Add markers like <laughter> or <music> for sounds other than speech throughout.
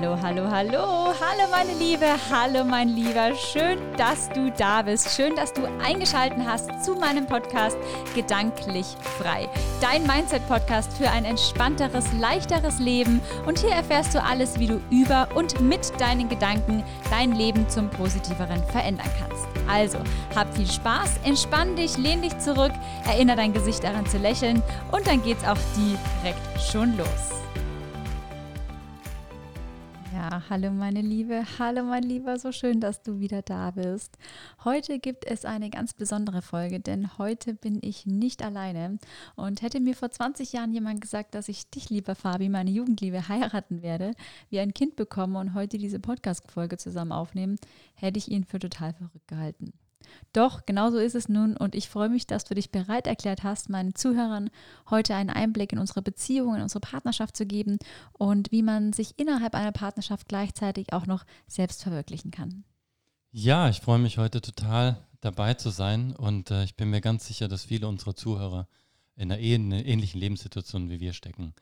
Hallo, hallo, hallo, hallo meine Liebe, hallo mein Lieber, schön, dass du da bist, schön, dass du eingeschaltet hast zu meinem Podcast Gedanklich frei, dein Mindset-Podcast für ein entspannteres, leichteres Leben. Und hier erfährst du alles, wie du über und mit deinen Gedanken dein Leben zum Positiveren verändern kannst. Also, hab viel Spaß, entspann dich, lehn dich zurück, erinnere dein Gesicht daran zu lächeln und dann geht's auch direkt schon los. Hallo meine Liebe, hallo mein Lieber, so schön, dass du wieder da bist. Heute gibt es eine ganz besondere Folge, denn heute bin ich nicht alleine. Und hätte mir vor 20 Jahren jemand gesagt, dass ich dich, lieber Fabi, meine Jugendliebe heiraten werde, wie ein Kind bekommen und heute diese Podcast-Folge zusammen aufnehmen, hätte ich ihn für total verrückt gehalten. Doch, genau so ist es nun und ich freue mich, dass du dich bereit erklärt hast, meinen Zuhörern heute einen Einblick in unsere Beziehung, in unsere Partnerschaft zu geben und wie man sich innerhalb einer Partnerschaft gleichzeitig auch noch selbst verwirklichen kann. Ja, ich freue mich heute total dabei zu sein und äh, ich bin mir ganz sicher, dass viele unserer Zuhörer in einer ähnlichen Lebenssituation wie wir stecken.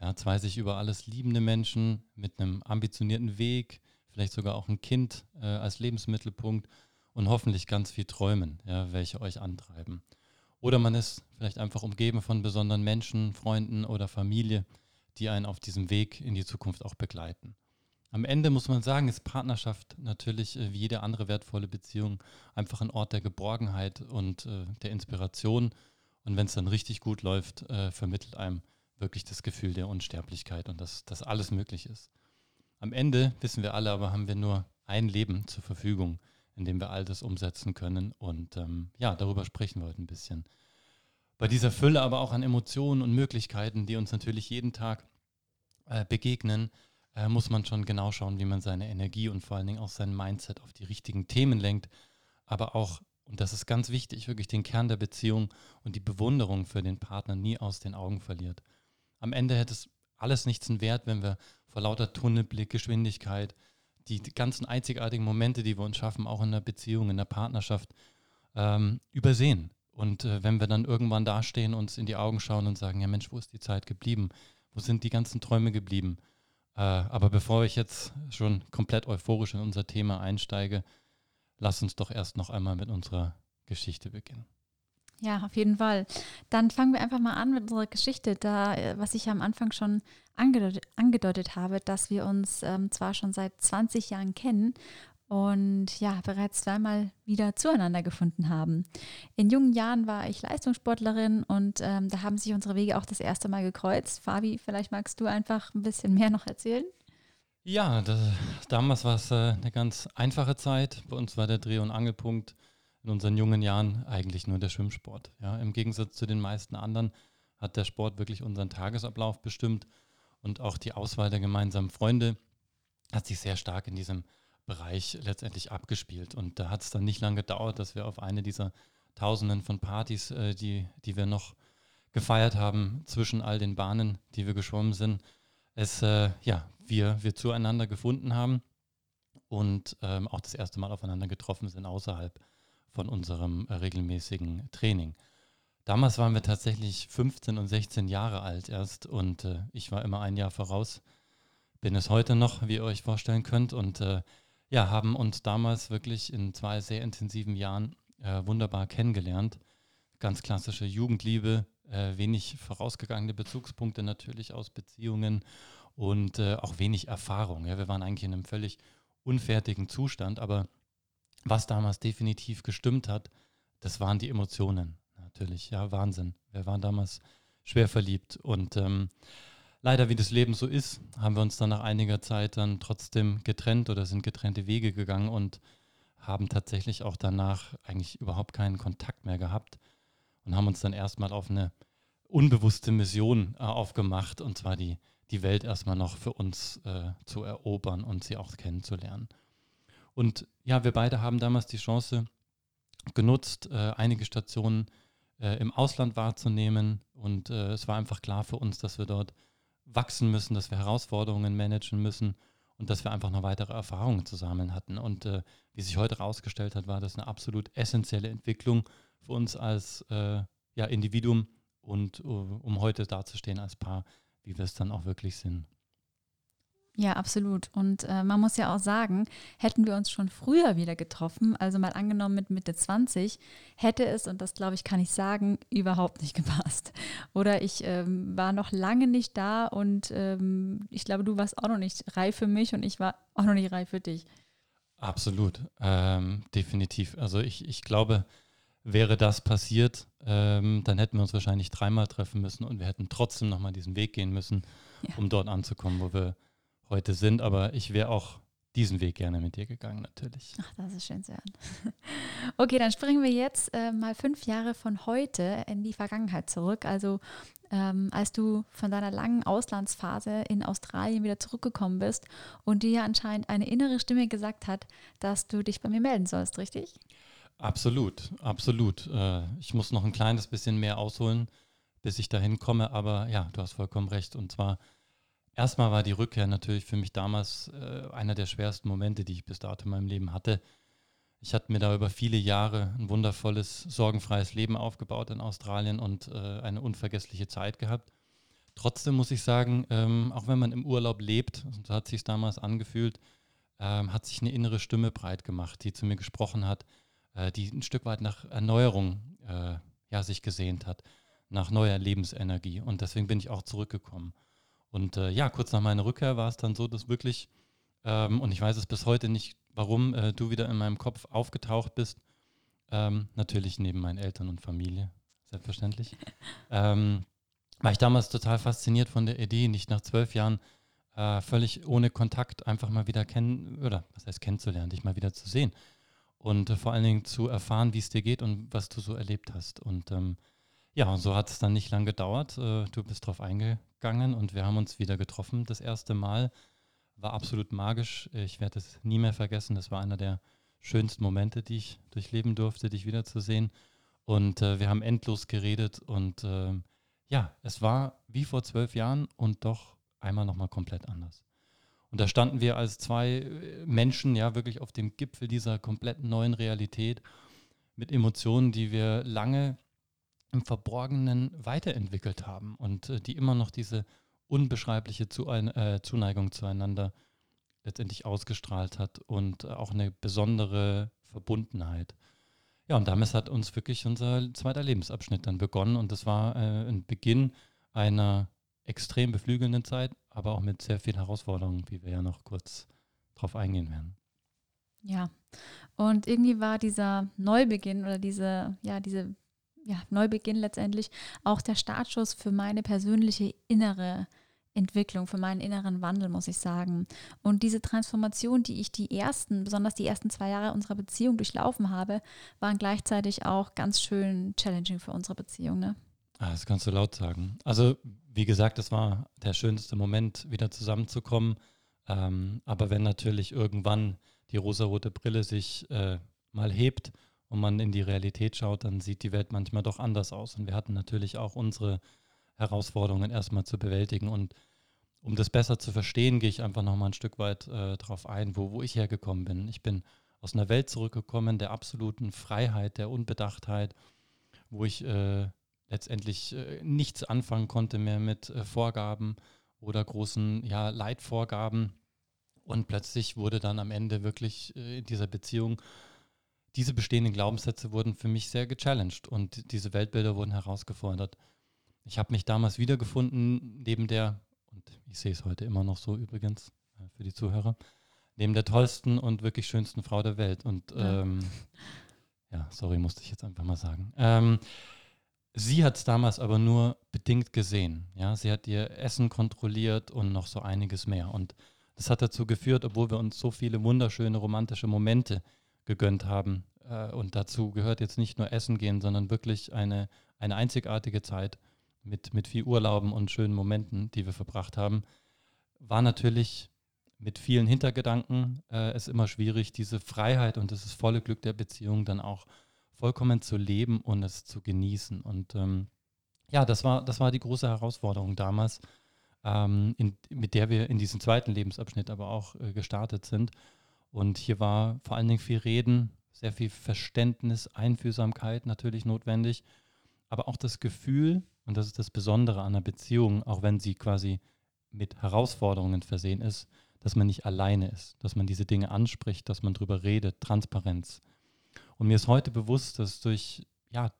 Ja, zwei sich über alles liebende Menschen mit einem ambitionierten Weg, vielleicht sogar auch ein Kind äh, als Lebensmittelpunkt und hoffentlich ganz viel träumen, ja, welche euch antreiben. Oder man ist vielleicht einfach umgeben von besonderen Menschen, Freunden oder Familie, die einen auf diesem Weg in die Zukunft auch begleiten. Am Ende muss man sagen, ist Partnerschaft natürlich äh, wie jede andere wertvolle Beziehung einfach ein Ort der Geborgenheit und äh, der Inspiration. Und wenn es dann richtig gut läuft, äh, vermittelt einem wirklich das Gefühl der Unsterblichkeit und dass, dass alles möglich ist. Am Ende, wissen wir alle, aber haben wir nur ein Leben zur Verfügung in dem wir all das umsetzen können. Und ähm, ja, darüber sprechen wir heute ein bisschen. Bei dieser Fülle aber auch an Emotionen und Möglichkeiten, die uns natürlich jeden Tag äh, begegnen, äh, muss man schon genau schauen, wie man seine Energie und vor allen Dingen auch sein Mindset auf die richtigen Themen lenkt. Aber auch, und das ist ganz wichtig, wirklich den Kern der Beziehung und die Bewunderung für den Partner nie aus den Augen verliert. Am Ende hätte es alles nichts einen Wert, wenn wir vor lauter Tunnelblick, Geschwindigkeit, die ganzen einzigartigen Momente, die wir uns schaffen, auch in der Beziehung, in der Partnerschaft, ähm, übersehen. Und äh, wenn wir dann irgendwann dastehen, uns in die Augen schauen und sagen, ja Mensch, wo ist die Zeit geblieben? Wo sind die ganzen Träume geblieben? Äh, aber bevor ich jetzt schon komplett euphorisch in unser Thema einsteige, lass uns doch erst noch einmal mit unserer Geschichte beginnen. Ja, auf jeden Fall. Dann fangen wir einfach mal an mit unserer Geschichte, da, äh, was ich am Anfang schon angedeutet, angedeutet habe, dass wir uns ähm, zwar schon seit 20 Jahren kennen und ja, bereits zweimal wieder zueinander gefunden haben. In jungen Jahren war ich Leistungssportlerin und ähm, da haben sich unsere Wege auch das erste Mal gekreuzt. Fabi, vielleicht magst du einfach ein bisschen mehr noch erzählen? Ja, das, damals war es äh, eine ganz einfache Zeit. Bei uns war der Dreh- und Angelpunkt in unseren jungen Jahren eigentlich nur der Schwimmsport. Ja, Im Gegensatz zu den meisten anderen hat der Sport wirklich unseren Tagesablauf bestimmt und auch die Auswahl der gemeinsamen Freunde hat sich sehr stark in diesem Bereich letztendlich abgespielt. Und da hat es dann nicht lange gedauert, dass wir auf eine dieser Tausenden von Partys, äh, die, die wir noch gefeiert haben, zwischen all den Bahnen, die wir geschwommen sind, es, äh, ja, wir, wir zueinander gefunden haben und ähm, auch das erste Mal aufeinander getroffen sind außerhalb von unserem äh, regelmäßigen Training. Damals waren wir tatsächlich 15 und 16 Jahre alt erst und äh, ich war immer ein Jahr voraus. Bin es heute noch, wie ihr euch vorstellen könnt. Und äh, ja, haben uns damals wirklich in zwei sehr intensiven Jahren äh, wunderbar kennengelernt. Ganz klassische Jugendliebe, äh, wenig vorausgegangene Bezugspunkte natürlich aus Beziehungen und äh, auch wenig Erfahrung. Ja, wir waren eigentlich in einem völlig unfertigen Zustand, aber was damals definitiv gestimmt hat, das waren die Emotionen. Natürlich, ja, Wahnsinn. Wir waren damals schwer verliebt. Und ähm, leider, wie das Leben so ist, haben wir uns dann nach einiger Zeit dann trotzdem getrennt oder sind getrennte Wege gegangen und haben tatsächlich auch danach eigentlich überhaupt keinen Kontakt mehr gehabt und haben uns dann erstmal auf eine unbewusste Mission äh, aufgemacht, und zwar die, die Welt erstmal noch für uns äh, zu erobern und sie auch kennenzulernen. Und ja, wir beide haben damals die Chance genutzt, äh, einige Stationen äh, im Ausland wahrzunehmen. Und äh, es war einfach klar für uns, dass wir dort wachsen müssen, dass wir Herausforderungen managen müssen und dass wir einfach noch weitere Erfahrungen zu sammeln hatten. Und äh, wie sich heute herausgestellt hat, war das eine absolut essentielle Entwicklung für uns als äh, ja, Individuum und uh, um heute dazustehen als Paar, wie wir es dann auch wirklich sind. Ja, absolut. Und äh, man muss ja auch sagen, hätten wir uns schon früher wieder getroffen, also mal angenommen mit Mitte 20, hätte es, und das glaube ich, kann ich sagen, überhaupt nicht <laughs> gepasst. Oder ich ähm, war noch lange nicht da und ähm, ich glaube, du warst auch noch nicht reif für mich und ich war auch noch nicht reif für dich. Absolut, ähm, definitiv. Also ich, ich glaube, wäre das passiert, ähm, dann hätten wir uns wahrscheinlich dreimal treffen müssen und wir hätten trotzdem nochmal diesen Weg gehen müssen, ja. um dort anzukommen, wo wir heute sind. Aber ich wäre auch diesen Weg gerne mit dir gegangen, natürlich. Ach, das ist schön zu hören. <laughs> Okay, dann springen wir jetzt äh, mal fünf Jahre von heute in die Vergangenheit zurück. Also ähm, als du von deiner langen Auslandsphase in Australien wieder zurückgekommen bist und dir anscheinend eine innere Stimme gesagt hat, dass du dich bei mir melden sollst, richtig? Absolut, absolut. Äh, ich muss noch ein kleines bisschen mehr ausholen, bis ich dahin komme, aber ja, du hast vollkommen recht. Und zwar Erstmal war die Rückkehr natürlich für mich damals äh, einer der schwersten Momente, die ich bis dato in meinem Leben hatte. Ich hatte mir da über viele Jahre ein wundervolles, sorgenfreies Leben aufgebaut in Australien und äh, eine unvergessliche Zeit gehabt. Trotzdem muss ich sagen, ähm, auch wenn man im Urlaub lebt, so hat sich damals angefühlt, ähm, hat sich eine innere Stimme breit gemacht, die zu mir gesprochen hat, äh, die ein Stück weit nach Erneuerung äh, ja, sich gesehnt hat, nach neuer Lebensenergie. Und deswegen bin ich auch zurückgekommen. Und äh, ja, kurz nach meiner Rückkehr war es dann so, dass wirklich, ähm, und ich weiß es bis heute nicht, warum äh, du wieder in meinem Kopf aufgetaucht bist. Ähm, natürlich neben meinen Eltern und Familie, selbstverständlich. <laughs> ähm, war ich damals total fasziniert von der Idee, nicht nach zwölf Jahren äh, völlig ohne Kontakt einfach mal wieder kennen, oder was heißt kennenzulernen, dich mal wieder zu sehen. Und äh, vor allen Dingen zu erfahren, wie es dir geht und was du so erlebt hast. Und ähm, ja, und so hat es dann nicht lange gedauert. Äh, du bist drauf eingegangen und wir haben uns wieder getroffen. Das erste Mal war absolut magisch. Ich werde es nie mehr vergessen. Das war einer der schönsten Momente, die ich durchleben durfte, dich wiederzusehen. Und äh, wir haben endlos geredet und äh, ja, es war wie vor zwölf Jahren und doch einmal nochmal komplett anders. Und da standen wir als zwei äh, Menschen ja wirklich auf dem Gipfel dieser kompletten neuen Realität mit Emotionen, die wir lange im Verborgenen weiterentwickelt haben und äh, die immer noch diese unbeschreibliche Zu äh, Zuneigung zueinander letztendlich ausgestrahlt hat und äh, auch eine besondere Verbundenheit. Ja, und damit hat uns wirklich unser zweiter Lebensabschnitt dann begonnen und das war äh, ein Beginn einer extrem beflügelnden Zeit, aber auch mit sehr vielen Herausforderungen, wie wir ja noch kurz drauf eingehen werden. Ja, und irgendwie war dieser Neubeginn oder diese, ja, diese ja, Neubeginn letztendlich auch der Startschuss für meine persönliche innere Entwicklung, für meinen inneren Wandel, muss ich sagen. Und diese Transformation, die ich die ersten, besonders die ersten zwei Jahre unserer Beziehung durchlaufen habe, waren gleichzeitig auch ganz schön challenging für unsere Beziehung. Ne? Ah, das kannst du laut sagen. Also, wie gesagt, das war der schönste Moment, wieder zusammenzukommen. Ähm, aber wenn natürlich irgendwann die rosarote Brille sich äh, mal hebt und man in die Realität schaut, dann sieht die Welt manchmal doch anders aus. Und wir hatten natürlich auch unsere Herausforderungen erstmal zu bewältigen. Und um das besser zu verstehen, gehe ich einfach nochmal ein Stück weit äh, darauf ein, wo, wo ich hergekommen bin. Ich bin aus einer Welt zurückgekommen der absoluten Freiheit, der Unbedachtheit, wo ich äh, letztendlich äh, nichts anfangen konnte mehr mit äh, Vorgaben oder großen ja, Leitvorgaben. Und plötzlich wurde dann am Ende wirklich äh, in dieser Beziehung diese bestehenden Glaubenssätze wurden für mich sehr gechallenged und diese Weltbilder wurden herausgefordert. Ich habe mich damals wiedergefunden neben der, und ich sehe es heute immer noch so übrigens äh, für die Zuhörer, neben der tollsten und wirklich schönsten Frau der Welt. Und ja, ähm, ja sorry, musste ich jetzt einfach mal sagen. Ähm, sie hat es damals aber nur bedingt gesehen. Ja, sie hat ihr Essen kontrolliert und noch so einiges mehr. Und das hat dazu geführt, obwohl wir uns so viele wunderschöne romantische Momente gegönnt haben. Äh, und dazu gehört jetzt nicht nur Essen gehen, sondern wirklich eine, eine einzigartige Zeit mit, mit viel Urlauben und schönen Momenten, die wir verbracht haben. War natürlich mit vielen Hintergedanken äh, es immer schwierig, diese Freiheit und das volle Glück der Beziehung dann auch vollkommen zu leben und es zu genießen. Und ähm, ja, das war, das war die große Herausforderung damals, ähm, in, mit der wir in diesen zweiten Lebensabschnitt aber auch äh, gestartet sind. Und hier war vor allen Dingen viel Reden, sehr viel Verständnis, Einfühlsamkeit natürlich notwendig, aber auch das Gefühl, und das ist das Besondere an einer Beziehung, auch wenn sie quasi mit Herausforderungen versehen ist, dass man nicht alleine ist, dass man diese Dinge anspricht, dass man drüber redet, Transparenz. Und mir ist heute bewusst, dass durch ja,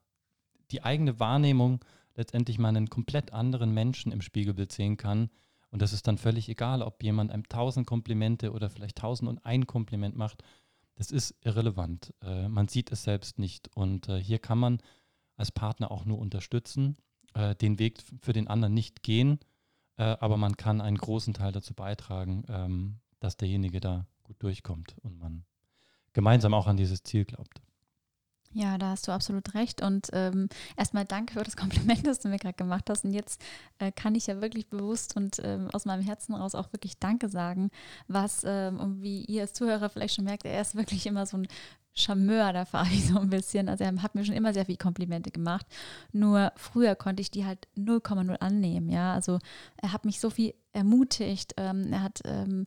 die eigene Wahrnehmung letztendlich man einen komplett anderen Menschen im Spiegelbild sehen kann. Und das ist dann völlig egal, ob jemand einem tausend Komplimente oder vielleicht tausend und ein Kompliment macht. Das ist irrelevant. Äh, man sieht es selbst nicht. Und äh, hier kann man als Partner auch nur unterstützen, äh, den Weg für den anderen nicht gehen, äh, aber man kann einen großen Teil dazu beitragen, ähm, dass derjenige da gut durchkommt und man gemeinsam auch an dieses Ziel glaubt. Ja, da hast du absolut recht. Und ähm, erstmal danke für das <laughs> Kompliment, das du mir gerade gemacht hast. Und jetzt äh, kann ich ja wirklich bewusst und ähm, aus meinem Herzen raus auch wirklich Danke sagen, was, ähm, und wie ihr als Zuhörer vielleicht schon merkt, er ist wirklich immer so ein Charmeur, da fahre ich <laughs> so ein bisschen. Also er hat mir schon immer sehr viele Komplimente gemacht. Nur früher konnte ich die halt 0,0 annehmen, ja. Also er hat mich so viel ermutigt. Ähm, er hat ähm,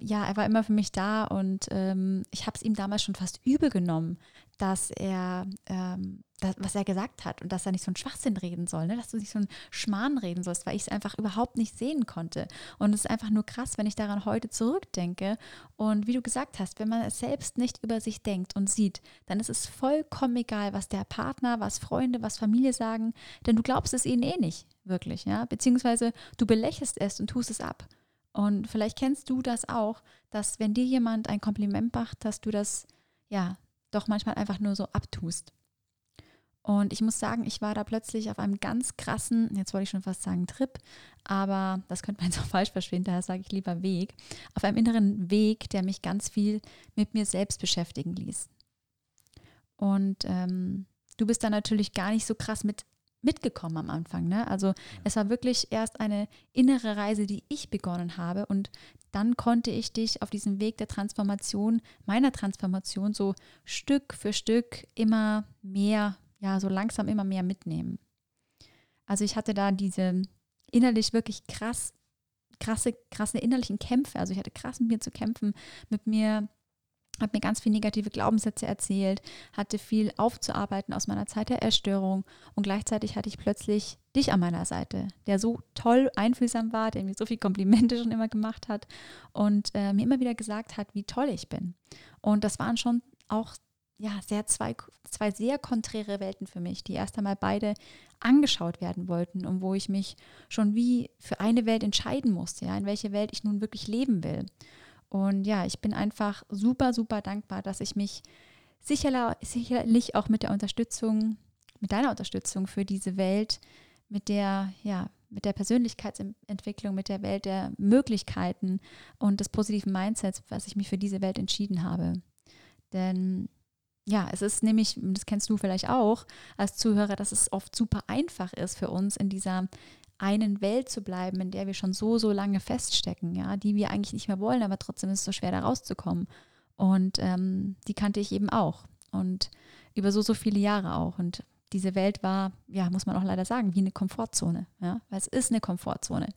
ja, er war immer für mich da und ähm, ich habe es ihm damals schon fast übel genommen, dass er, ähm, das, was er gesagt hat und dass er nicht so einen Schwachsinn reden soll, ne? dass du nicht so einen Schmarrn reden sollst, weil ich es einfach überhaupt nicht sehen konnte. Und es ist einfach nur krass, wenn ich daran heute zurückdenke. Und wie du gesagt hast, wenn man es selbst nicht über sich denkt und sieht, dann ist es vollkommen egal, was der Partner, was Freunde, was Familie sagen, denn du glaubst es ihnen eh nicht, wirklich, ja. Beziehungsweise du belächelst es und tust es ab. Und vielleicht kennst du das auch, dass wenn dir jemand ein Kompliment macht, dass du das ja doch manchmal einfach nur so abtust. Und ich muss sagen, ich war da plötzlich auf einem ganz krassen, jetzt wollte ich schon fast sagen Trip, aber das könnte man jetzt auch <laughs> falsch verstehen, daher sage ich lieber Weg, auf einem inneren Weg, der mich ganz viel mit mir selbst beschäftigen ließ. Und ähm, du bist da natürlich gar nicht so krass mit mitgekommen am Anfang. Ne? Also es war wirklich erst eine innere Reise, die ich begonnen habe und dann konnte ich dich auf diesem Weg der Transformation, meiner Transformation, so Stück für Stück immer mehr, ja, so langsam immer mehr mitnehmen. Also ich hatte da diese innerlich wirklich krass, krasse, krasse innerlichen Kämpfe. Also ich hatte krass mit mir zu kämpfen, mit mir habe mir ganz viele negative Glaubenssätze erzählt, hatte viel aufzuarbeiten aus meiner Zeit der Erstörung und gleichzeitig hatte ich plötzlich dich an meiner Seite, der so toll einfühlsam war, der mir so viele Komplimente schon immer gemacht hat und äh, mir immer wieder gesagt hat, wie toll ich bin. Und das waren schon auch ja, sehr zwei, zwei sehr konträre Welten für mich, die erst einmal beide angeschaut werden wollten und wo ich mich schon wie für eine Welt entscheiden musste, ja, in welche Welt ich nun wirklich leben will. Und ja, ich bin einfach super, super dankbar, dass ich mich sicherlich auch mit der Unterstützung, mit deiner Unterstützung für diese Welt, mit der, ja, mit der Persönlichkeitsentwicklung, mit der Welt der Möglichkeiten und des positiven Mindsets, was ich mich für diese Welt entschieden habe. Denn ja, es ist nämlich, das kennst du vielleicht auch als Zuhörer, dass es oft super einfach ist für uns in dieser einen Welt zu bleiben, in der wir schon so, so lange feststecken, ja, die wir eigentlich nicht mehr wollen, aber trotzdem ist es so schwer, da rauszukommen. Und ähm, die kannte ich eben auch. Und über so, so viele Jahre auch. Und diese Welt war, ja, muss man auch leider sagen, wie eine Komfortzone. Ja? Weil es ist eine Komfortzone.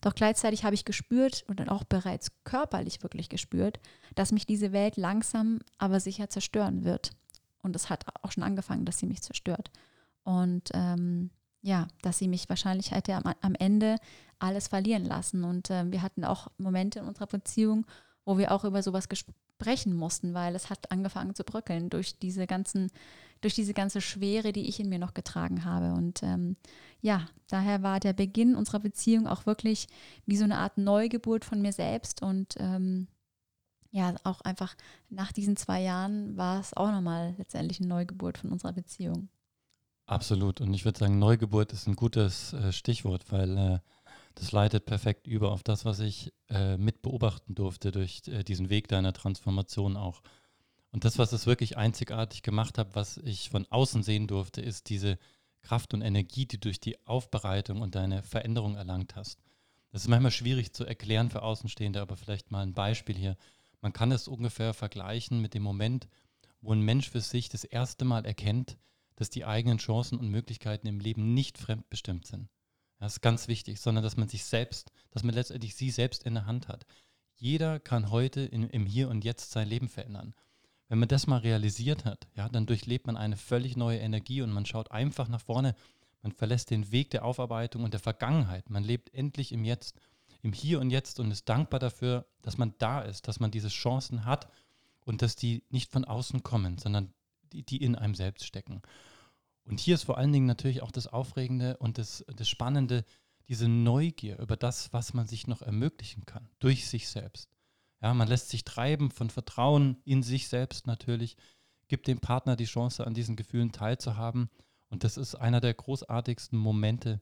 Doch gleichzeitig habe ich gespürt und auch bereits körperlich wirklich gespürt, dass mich diese Welt langsam, aber sicher zerstören wird. Und es hat auch schon angefangen, dass sie mich zerstört. Und ähm, ja, dass sie mich wahrscheinlich hätte am, am Ende alles verlieren lassen. Und äh, wir hatten auch Momente in unserer Beziehung, wo wir auch über sowas sprechen mussten, weil es hat angefangen zu bröckeln durch diese ganzen, durch diese ganze Schwere, die ich in mir noch getragen habe. Und ähm, ja, daher war der Beginn unserer Beziehung auch wirklich wie so eine Art Neugeburt von mir selbst. Und ähm, ja, auch einfach nach diesen zwei Jahren war es auch nochmal letztendlich eine Neugeburt von unserer Beziehung. Absolut. Und ich würde sagen, Neugeburt ist ein gutes äh, Stichwort, weil äh, das leitet perfekt über auf das, was ich äh, mit beobachten durfte durch äh, diesen Weg deiner Transformation auch. Und das, was es wirklich einzigartig gemacht hat, was ich von außen sehen durfte, ist diese Kraft und Energie, die du durch die Aufbereitung und deine Veränderung erlangt hast. Das ist manchmal schwierig zu erklären für Außenstehende, aber vielleicht mal ein Beispiel hier. Man kann es ungefähr vergleichen mit dem Moment, wo ein Mensch für sich das erste Mal erkennt, dass die eigenen Chancen und Möglichkeiten im Leben nicht fremdbestimmt sind. Das ist ganz wichtig, sondern dass man sich selbst, dass man letztendlich sie selbst in der Hand hat. Jeder kann heute in, im Hier und Jetzt sein Leben verändern. Wenn man das mal realisiert hat, ja, dann durchlebt man eine völlig neue Energie und man schaut einfach nach vorne. Man verlässt den Weg der Aufarbeitung und der Vergangenheit. Man lebt endlich im Jetzt. im Hier und Jetzt und ist dankbar dafür, dass man da ist, dass man diese Chancen hat und dass die nicht von außen kommen, sondern die, die in einem selbst stecken. Und hier ist vor allen Dingen natürlich auch das Aufregende und das, das Spannende, diese Neugier über das, was man sich noch ermöglichen kann, durch sich selbst. Ja, man lässt sich treiben von Vertrauen in sich selbst natürlich, gibt dem Partner die Chance, an diesen Gefühlen teilzuhaben. Und das ist einer der großartigsten Momente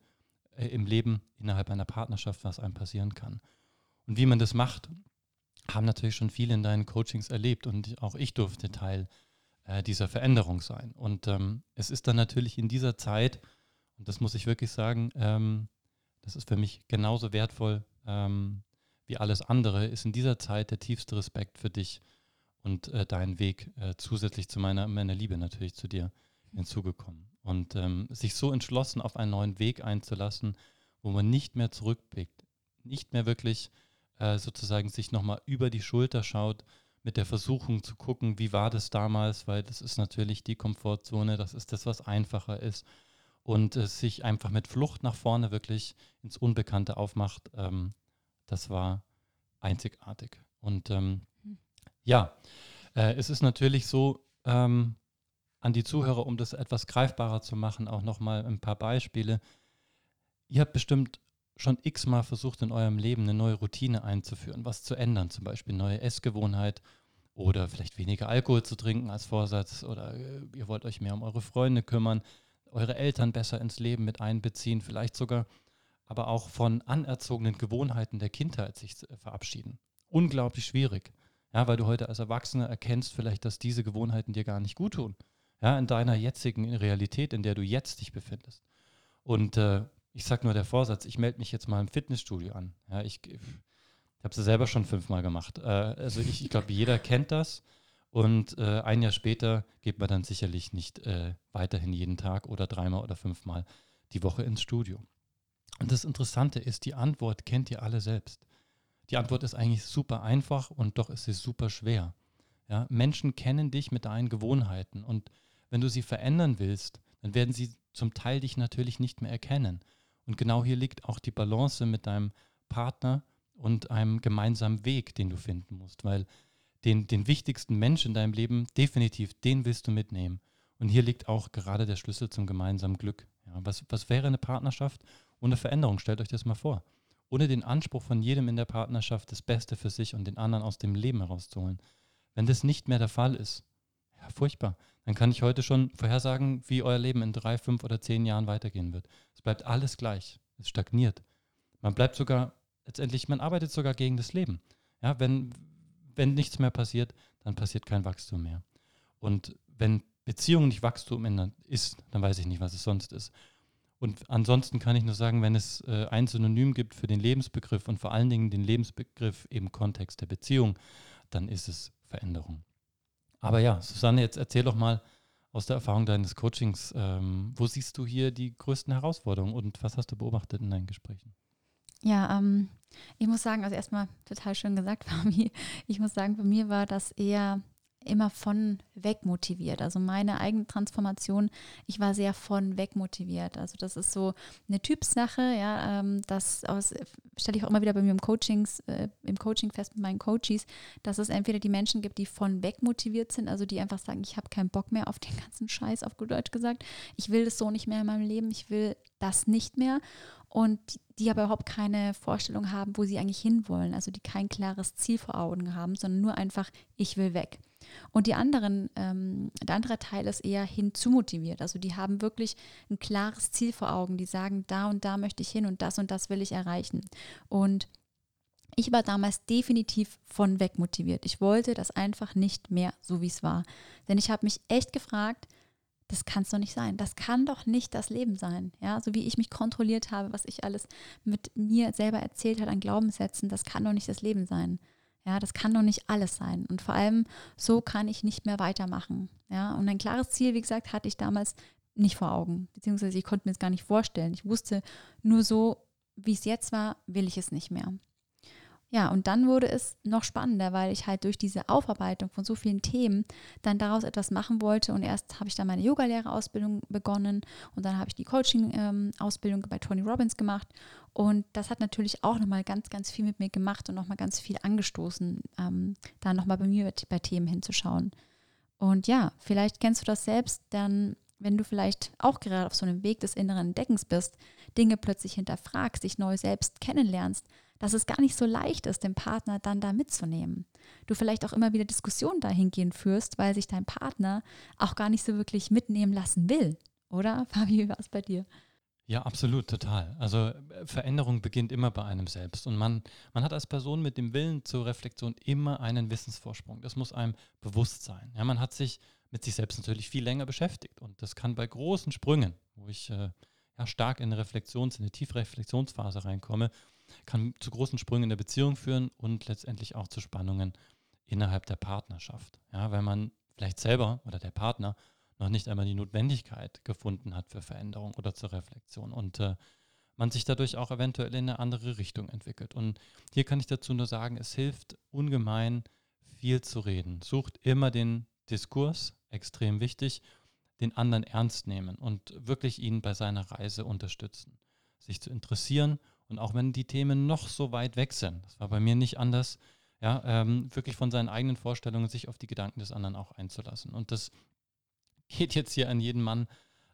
äh, im Leben innerhalb einer Partnerschaft, was einem passieren kann. Und wie man das macht, haben natürlich schon viele in deinen Coachings erlebt und auch ich durfte Teil äh, dieser Veränderung sein. Und ähm, es ist dann natürlich in dieser Zeit, und das muss ich wirklich sagen, ähm, das ist für mich genauso wertvoll ähm, wie alles andere, ist in dieser Zeit der tiefste Respekt für dich und äh, deinen Weg äh, zusätzlich zu meiner, meiner Liebe natürlich zu dir hinzugekommen. Und ähm, sich so entschlossen auf einen neuen Weg einzulassen, wo man nicht mehr zurückblickt, nicht mehr wirklich äh, sozusagen sich nochmal über die Schulter schaut, mit der Versuchung zu gucken, wie war das damals, weil das ist natürlich die Komfortzone, das ist das, was einfacher ist. Und äh, sich einfach mit Flucht nach vorne wirklich ins Unbekannte aufmacht, ähm, das war einzigartig. Und ähm, hm. ja, äh, es ist natürlich so, ähm, an die Zuhörer, um das etwas greifbarer zu machen, auch nochmal ein paar Beispiele. Ihr habt bestimmt schon x-mal versucht, in eurem Leben eine neue Routine einzuführen, was zu ändern, zum Beispiel neue Essgewohnheit oder vielleicht weniger Alkohol zu trinken als Vorsatz oder äh, ihr wollt euch mehr um eure Freunde kümmern, eure Eltern besser ins Leben mit einbeziehen, vielleicht sogar aber auch von anerzogenen Gewohnheiten der Kindheit sich verabschieden. Unglaublich schwierig, ja, weil du heute als Erwachsener erkennst vielleicht, dass diese Gewohnheiten dir gar nicht gut tun, ja, in deiner jetzigen Realität, in der du jetzt dich befindest. Und äh, ich sage nur der Vorsatz, ich melde mich jetzt mal im Fitnessstudio an. Ja, ich ich habe es selber schon fünfmal gemacht. Äh, also ich, ich glaube, jeder kennt das. Und äh, ein Jahr später geht man dann sicherlich nicht äh, weiterhin jeden Tag oder dreimal oder fünfmal die Woche ins Studio. Und das Interessante ist, die Antwort kennt ihr alle selbst. Die Antwort ist eigentlich super einfach und doch ist sie super schwer. Ja, Menschen kennen dich mit deinen Gewohnheiten und wenn du sie verändern willst, dann werden sie zum Teil dich natürlich nicht mehr erkennen. Und genau hier liegt auch die Balance mit deinem Partner und einem gemeinsamen Weg, den du finden musst, weil den, den wichtigsten Menschen in deinem Leben, definitiv, den willst du mitnehmen. Und hier liegt auch gerade der Schlüssel zum gemeinsamen Glück. Ja, was, was wäre eine Partnerschaft ohne Veränderung? Stellt euch das mal vor. Ohne den Anspruch von jedem in der Partnerschaft, das Beste für sich und den anderen aus dem Leben herauszuholen. Wenn das nicht mehr der Fall ist, ja, furchtbar. Dann kann ich heute schon vorhersagen, wie euer Leben in drei, fünf oder zehn Jahren weitergehen wird. Es bleibt alles gleich. Es stagniert. Man bleibt sogar, letztendlich, man arbeitet sogar gegen das Leben. Ja, wenn, wenn nichts mehr passiert, dann passiert kein Wachstum mehr. Und wenn Beziehung nicht Wachstum ist, dann weiß ich nicht, was es sonst ist. Und ansonsten kann ich nur sagen, wenn es äh, ein Synonym gibt für den Lebensbegriff und vor allen Dingen den Lebensbegriff im Kontext der Beziehung, dann ist es Veränderung. Aber ja, Susanne, jetzt erzähl doch mal aus der Erfahrung deines Coachings, ähm, wo siehst du hier die größten Herausforderungen und was hast du beobachtet in deinen Gesprächen? Ja, ähm, ich muss sagen, also erstmal total schön gesagt, <laughs> Fami. Ich muss sagen, bei mir war das eher immer von weg motiviert. Also meine eigene Transformation, ich war sehr von weg motiviert. Also das ist so eine Typsache, ja, ähm, das stelle ich auch immer wieder bei mir im Coachings, äh, im Coaching fest mit meinen Coaches, dass es entweder die Menschen gibt, die von weg motiviert sind, also die einfach sagen, ich habe keinen Bock mehr auf den ganzen Scheiß, auf gut Deutsch gesagt, ich will das so nicht mehr in meinem Leben, ich will das nicht mehr und die aber überhaupt keine Vorstellung haben, wo sie eigentlich hinwollen, also die kein klares Ziel vor Augen haben, sondern nur einfach, ich will weg. Und die anderen, ähm, der andere Teil ist eher hinzumotiviert. Also die haben wirklich ein klares Ziel vor Augen. Die sagen, da und da möchte ich hin und das und das will ich erreichen. Und ich war damals definitiv von weg motiviert. Ich wollte das einfach nicht mehr so, wie es war. Denn ich habe mich echt gefragt, das kann es doch nicht sein. Das kann doch nicht das Leben sein. Ja, so wie ich mich kontrolliert habe, was ich alles mit mir selber erzählt habe an Glaubenssätzen, das kann doch nicht das Leben sein. Ja, das kann doch nicht alles sein. Und vor allem, so kann ich nicht mehr weitermachen. Ja, und ein klares Ziel, wie gesagt, hatte ich damals nicht vor Augen. Beziehungsweise ich konnte mir es gar nicht vorstellen. Ich wusste nur so, wie es jetzt war, will ich es nicht mehr. Ja, und dann wurde es noch spannender, weil ich halt durch diese Aufarbeitung von so vielen Themen dann daraus etwas machen wollte. Und erst habe ich dann meine Yogalehrerausbildung begonnen und dann habe ich die Coaching-Ausbildung bei Tony Robbins gemacht. Und das hat natürlich auch nochmal ganz, ganz viel mit mir gemacht und nochmal ganz viel angestoßen, ähm, da nochmal bei mir bei Themen hinzuschauen. Und ja, vielleicht kennst du das selbst, dann wenn du vielleicht auch gerade auf so einem Weg des inneren Entdeckens bist, Dinge plötzlich hinterfragst, dich neu selbst kennenlernst, dass es gar nicht so leicht ist, den Partner dann da mitzunehmen. Du vielleicht auch immer wieder Diskussionen dahingehend führst, weil sich dein Partner auch gar nicht so wirklich mitnehmen lassen will. Oder, <laughs> Fabi, wie war es bei dir? Ja, absolut, total. Also äh, Veränderung beginnt immer bei einem selbst. Und man, man hat als Person mit dem Willen zur Reflexion immer einen Wissensvorsprung. Das muss einem bewusst sein. Ja, man hat sich mit sich selbst natürlich viel länger beschäftigt. Und das kann bei großen Sprüngen, wo ich äh, ja, stark in eine Reflexions-, in eine Tiefreflexionsphase reinkomme, kann zu großen Sprüngen in der Beziehung führen und letztendlich auch zu Spannungen innerhalb der Partnerschaft. Ja, weil man vielleicht selber oder der Partner noch nicht einmal die Notwendigkeit gefunden hat für Veränderung oder zur Reflexion und äh, man sich dadurch auch eventuell in eine andere Richtung entwickelt. Und hier kann ich dazu nur sagen, es hilft ungemein viel zu reden. Sucht immer den Diskurs, extrem wichtig, den anderen ernst nehmen und wirklich ihn bei seiner Reise unterstützen. Sich zu interessieren und auch wenn die Themen noch so weit weg sind, das war bei mir nicht anders, ja, ähm, wirklich von seinen eigenen Vorstellungen sich auf die Gedanken des anderen auch einzulassen. Und das geht jetzt hier an jeden Mann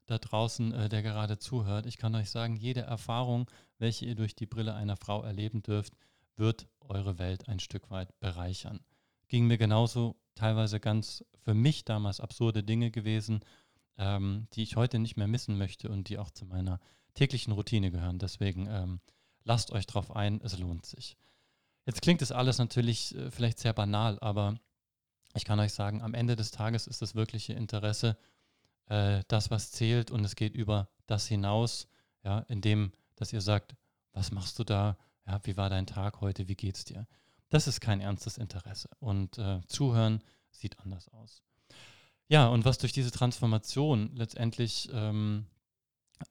da draußen, äh, der gerade zuhört. Ich kann euch sagen, jede Erfahrung, welche ihr durch die Brille einer Frau erleben dürft, wird eure Welt ein Stück weit bereichern. Ging mir genauso teilweise ganz für mich damals absurde Dinge gewesen, ähm, die ich heute nicht mehr missen möchte und die auch zu meiner täglichen Routine gehören. Deswegen ähm, lasst euch drauf ein, es lohnt sich. Jetzt klingt es alles natürlich äh, vielleicht sehr banal, aber ich kann euch sagen, am Ende des Tages ist das wirkliche Interesse äh, das, was zählt und es geht über das hinaus, ja, indem, dass ihr sagt, was machst du da? Ja, wie war dein Tag heute? Wie geht's dir? Das ist kein ernstes Interesse. Und äh, zuhören sieht anders aus. Ja, und was durch diese Transformation letztendlich ähm,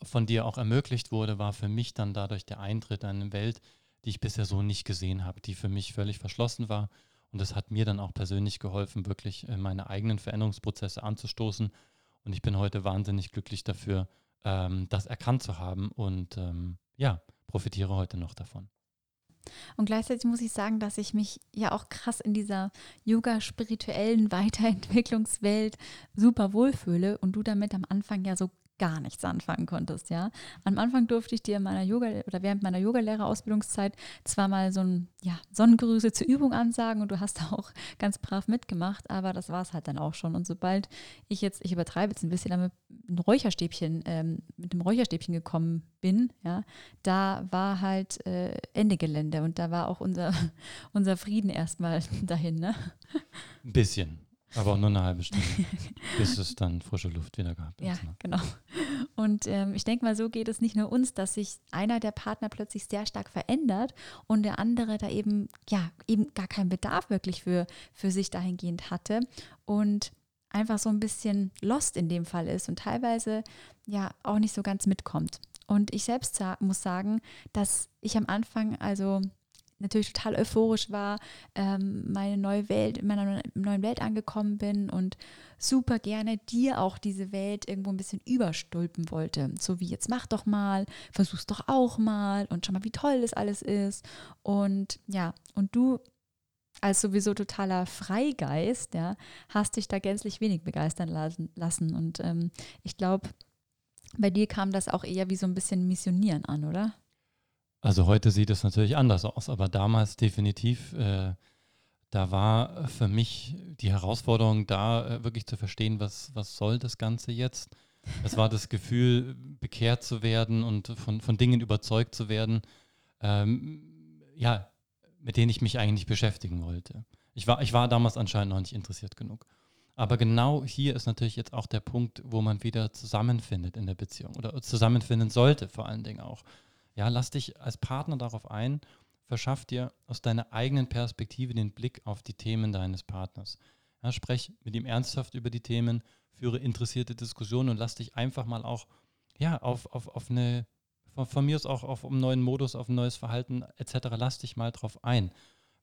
von dir auch ermöglicht wurde, war für mich dann dadurch der Eintritt in eine Welt, die ich bisher so nicht gesehen habe, die für mich völlig verschlossen war. Und das hat mir dann auch persönlich geholfen, wirklich meine eigenen Veränderungsprozesse anzustoßen. Und ich bin heute wahnsinnig glücklich dafür, ähm, das erkannt zu haben und ähm, ja, profitiere heute noch davon. Und gleichzeitig muss ich sagen, dass ich mich ja auch krass in dieser yoga-spirituellen <laughs> Weiterentwicklungswelt super wohlfühle und du damit am Anfang ja so gar nichts anfangen konntest, ja. Am Anfang durfte ich dir in meiner Yoga oder während meiner Yogalehrerausbildungszeit zwar mal so ein ja, Sonnengrüße zur Übung ansagen und du hast <laughs> auch ganz brav mitgemacht, aber das war es halt dann auch schon. Und sobald ich jetzt, ich übertreibe jetzt ein bisschen, damit ein Räucherstäbchen, ähm, mit dem Räucherstäbchen gekommen bin, ja, da war halt äh, Ende Gelände und da war auch unser, <laughs> unser Frieden erstmal <laughs> dahin, ne? Ein bisschen. Aber auch nur eine halbe Stunde, <laughs> bis es dann frische Luft wieder gab. Ja, ne? genau. Und ähm, ich denke mal, so geht es nicht nur uns, dass sich einer der Partner plötzlich sehr stark verändert und der andere da eben, ja, eben gar keinen Bedarf wirklich für, für sich dahingehend hatte und einfach so ein bisschen lost in dem Fall ist und teilweise ja auch nicht so ganz mitkommt. Und ich selbst muss sagen, dass ich am Anfang, also natürlich total euphorisch war, ähm, meine neue Welt, in meiner neuen Welt angekommen bin und super gerne dir auch diese Welt irgendwo ein bisschen überstülpen wollte. So wie jetzt mach doch mal, versuch's doch auch mal und schau mal, wie toll das alles ist. Und ja, und du als sowieso totaler Freigeist, ja, hast dich da gänzlich wenig begeistern lassen. Und ähm, ich glaube, bei dir kam das auch eher wie so ein bisschen Missionieren an, oder? Also heute sieht es natürlich anders aus, aber damals definitiv, äh, da war für mich die Herausforderung da, äh, wirklich zu verstehen, was, was soll das Ganze jetzt. Es war das Gefühl, bekehrt zu werden und von, von Dingen überzeugt zu werden, ähm, ja, mit denen ich mich eigentlich beschäftigen wollte. Ich war, ich war damals anscheinend noch nicht interessiert genug. Aber genau hier ist natürlich jetzt auch der Punkt, wo man wieder zusammenfindet in der Beziehung oder zusammenfinden sollte, vor allen Dingen auch. Ja, lass dich als Partner darauf ein, verschaff dir aus deiner eigenen Perspektive den Blick auf die Themen deines Partners. Ja, sprech mit ihm ernsthaft über die Themen, führe interessierte Diskussionen und lass dich einfach mal auch ja, auf, auf, auf eine von, von mir aus auch auf einen neuen Modus, auf ein neues Verhalten etc. Lass dich mal drauf ein.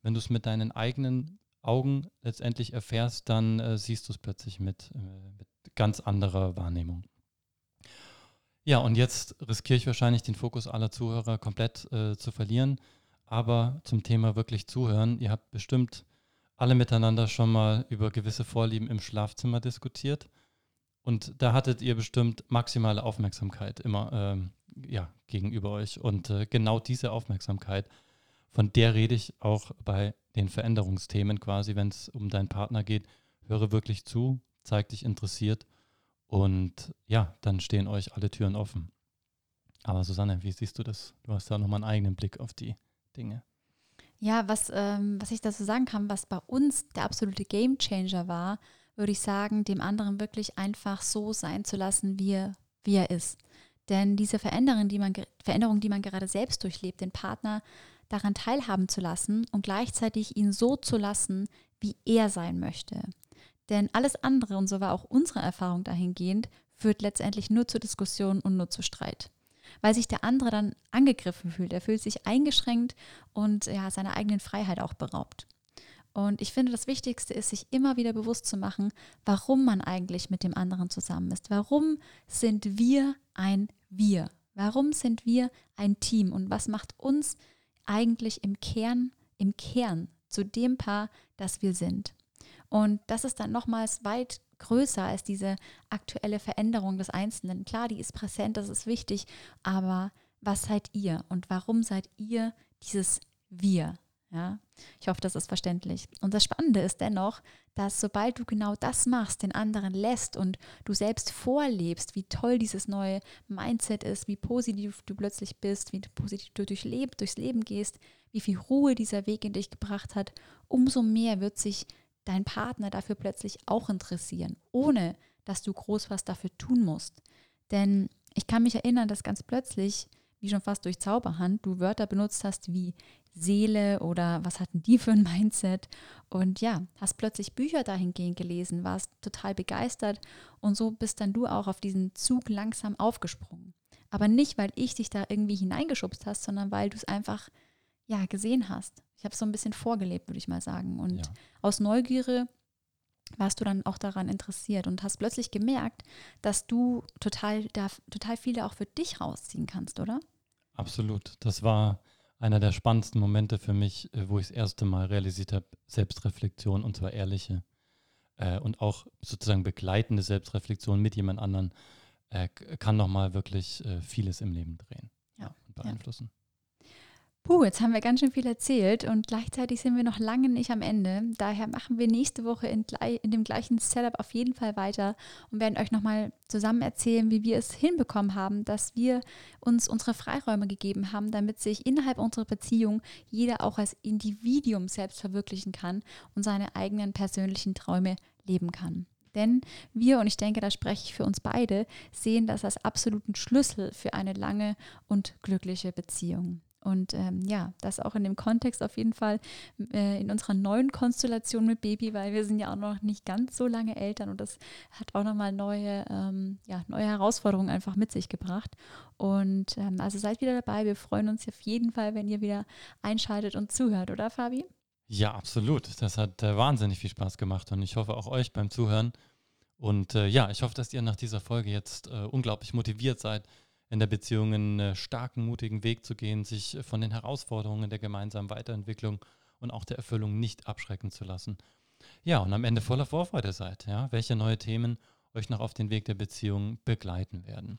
Wenn du es mit deinen eigenen Augen letztendlich erfährst, dann äh, siehst du es plötzlich mit, äh, mit ganz anderer Wahrnehmung. Ja, und jetzt riskiere ich wahrscheinlich den Fokus aller Zuhörer komplett äh, zu verlieren. Aber zum Thema wirklich zuhören, ihr habt bestimmt alle miteinander schon mal über gewisse Vorlieben im Schlafzimmer diskutiert. Und da hattet ihr bestimmt maximale Aufmerksamkeit immer ähm, ja, gegenüber euch. Und äh, genau diese Aufmerksamkeit, von der rede ich auch bei den Veränderungsthemen quasi, wenn es um deinen Partner geht. Höre wirklich zu, zeig dich interessiert und ja, dann stehen euch alle Türen offen. Aber Susanne, wie siehst du das? Du hast da nochmal einen eigenen Blick auf die Dinge. Ja, was, ähm, was ich dazu sagen kann, was bei uns der absolute Game Changer war, würde ich sagen, dem anderen wirklich einfach so sein zu lassen, wie er, wie er ist. Denn diese Veränderung die, man, Veränderung, die man gerade selbst durchlebt, den Partner daran teilhaben zu lassen und gleichzeitig ihn so zu lassen, wie er sein möchte. Denn alles andere, und so war auch unsere Erfahrung dahingehend, führt letztendlich nur zu Diskussionen und nur zu Streit. Weil sich der andere dann angegriffen fühlt. Er fühlt sich eingeschränkt und ja, seiner eigenen Freiheit auch beraubt. Und ich finde, das Wichtigste ist, sich immer wieder bewusst zu machen, warum man eigentlich mit dem anderen zusammen ist. Warum sind wir ein Wir? Warum sind wir ein Team? Und was macht uns eigentlich im Kern, im Kern zu dem Paar, das wir sind? Und das ist dann nochmals weit größer als diese aktuelle Veränderung des Einzelnen. Klar, die ist präsent, das ist wichtig, aber was seid ihr und warum seid ihr dieses Wir? Ja, ich hoffe, das ist verständlich. Und das Spannende ist dennoch, dass sobald du genau das machst, den anderen lässt und du selbst vorlebst, wie toll dieses neue Mindset ist, wie positiv du plötzlich bist, wie positiv du durch Leben, durchs Leben gehst, wie viel Ruhe dieser Weg in dich gebracht hat, umso mehr wird sich dein Partner dafür plötzlich auch interessieren, ohne dass du groß was dafür tun musst. Denn ich kann mich erinnern, dass ganz plötzlich, wie schon fast durch Zauberhand, du Wörter benutzt hast wie Seele oder was hatten die für ein <laughs> Mindset. Und ja, hast plötzlich Bücher dahingehend gelesen, warst total begeistert und so bist dann du auch auf diesen Zug langsam aufgesprungen. Aber nicht, weil ich dich da irgendwie hineingeschubst hast, sondern weil du es einfach ja gesehen hast. Ich habe es so ein bisschen vorgelebt, würde ich mal sagen. Und ja. aus Neugierde warst du dann auch daran interessiert und hast plötzlich gemerkt, dass du total, da, total viele auch für dich rausziehen kannst, oder? Absolut. Das war einer der spannendsten Momente für mich, äh, wo ich das erste Mal realisiert habe, Selbstreflexion und zwar ehrliche äh, und auch sozusagen begleitende Selbstreflexion mit jemand anderen äh, kann nochmal wirklich äh, vieles im Leben drehen ja. und beeinflussen. Ja. Puh, jetzt haben wir ganz schön viel erzählt und gleichzeitig sind wir noch lange nicht am Ende. Daher machen wir nächste Woche in, in dem gleichen Setup auf jeden Fall weiter und werden euch nochmal zusammen erzählen, wie wir es hinbekommen haben, dass wir uns unsere Freiräume gegeben haben, damit sich innerhalb unserer Beziehung jeder auch als Individuum selbst verwirklichen kann und seine eigenen persönlichen Träume leben kann. Denn wir, und ich denke, da spreche ich für uns beide, sehen das als absoluten Schlüssel für eine lange und glückliche Beziehung. Und ähm, ja, das auch in dem Kontext auf jeden Fall äh, in unserer neuen Konstellation mit Baby, weil wir sind ja auch noch nicht ganz so lange Eltern und das hat auch nochmal neue, ähm, ja, neue Herausforderungen einfach mit sich gebracht. Und ähm, also seid wieder dabei. Wir freuen uns auf jeden Fall, wenn ihr wieder einschaltet und zuhört, oder Fabi? Ja, absolut. Das hat äh, wahnsinnig viel Spaß gemacht und ich hoffe auch euch beim Zuhören. Und äh, ja, ich hoffe, dass ihr nach dieser Folge jetzt äh, unglaublich motiviert seid, in der Beziehung einen äh, starken, mutigen Weg zu gehen, sich äh, von den Herausforderungen der gemeinsamen Weiterentwicklung und auch der Erfüllung nicht abschrecken zu lassen. Ja, und am Ende voller Vorfreude seid, ja, welche neue Themen euch noch auf den Weg der Beziehung begleiten werden.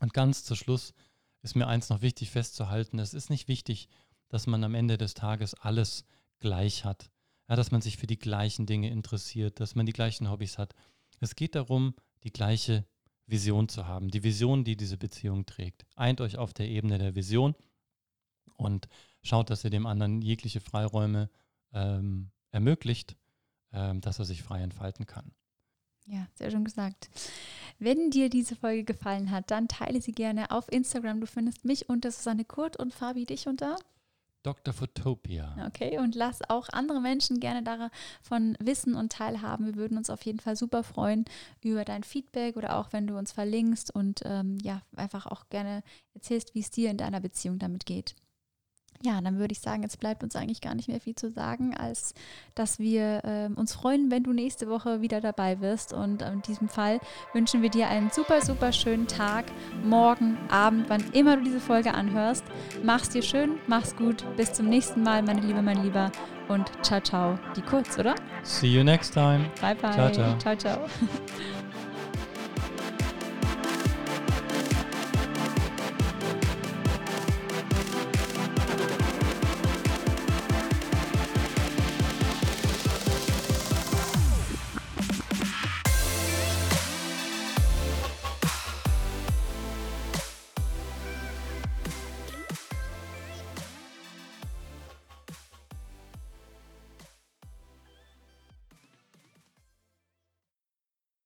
Und ganz zu Schluss ist mir eins noch wichtig festzuhalten, es ist nicht wichtig, dass man am Ende des Tages alles gleich hat, ja, dass man sich für die gleichen Dinge interessiert, dass man die gleichen Hobbys hat. Es geht darum, die gleiche Vision zu haben, die Vision, die diese Beziehung trägt. Eint euch auf der Ebene der Vision und schaut, dass ihr dem anderen jegliche Freiräume ähm, ermöglicht, ähm, dass er sich frei entfalten kann. Ja, sehr schön gesagt. Wenn dir diese Folge gefallen hat, dann teile sie gerne auf Instagram. Du findest mich unter Susanne Kurt und Fabi dich unter Dr. Photopia. Okay, und lass auch andere Menschen gerne davon wissen und teilhaben. Wir würden uns auf jeden Fall super freuen über dein Feedback oder auch wenn du uns verlinkst und ähm, ja, einfach auch gerne erzählst, wie es dir in deiner Beziehung damit geht ja, dann würde ich sagen, jetzt bleibt uns eigentlich gar nicht mehr viel zu sagen, als dass wir äh, uns freuen, wenn du nächste Woche wieder dabei wirst. Und in diesem Fall wünschen wir dir einen super, super schönen Tag, morgen, Abend, wann immer du diese Folge anhörst. Mach's dir schön, mach's gut. Bis zum nächsten Mal, meine Liebe, mein Lieber. Und ciao, ciao. Die kurz, oder? See you next time. Bye, bye. Ciao, ciao. ciao, ciao. <laughs>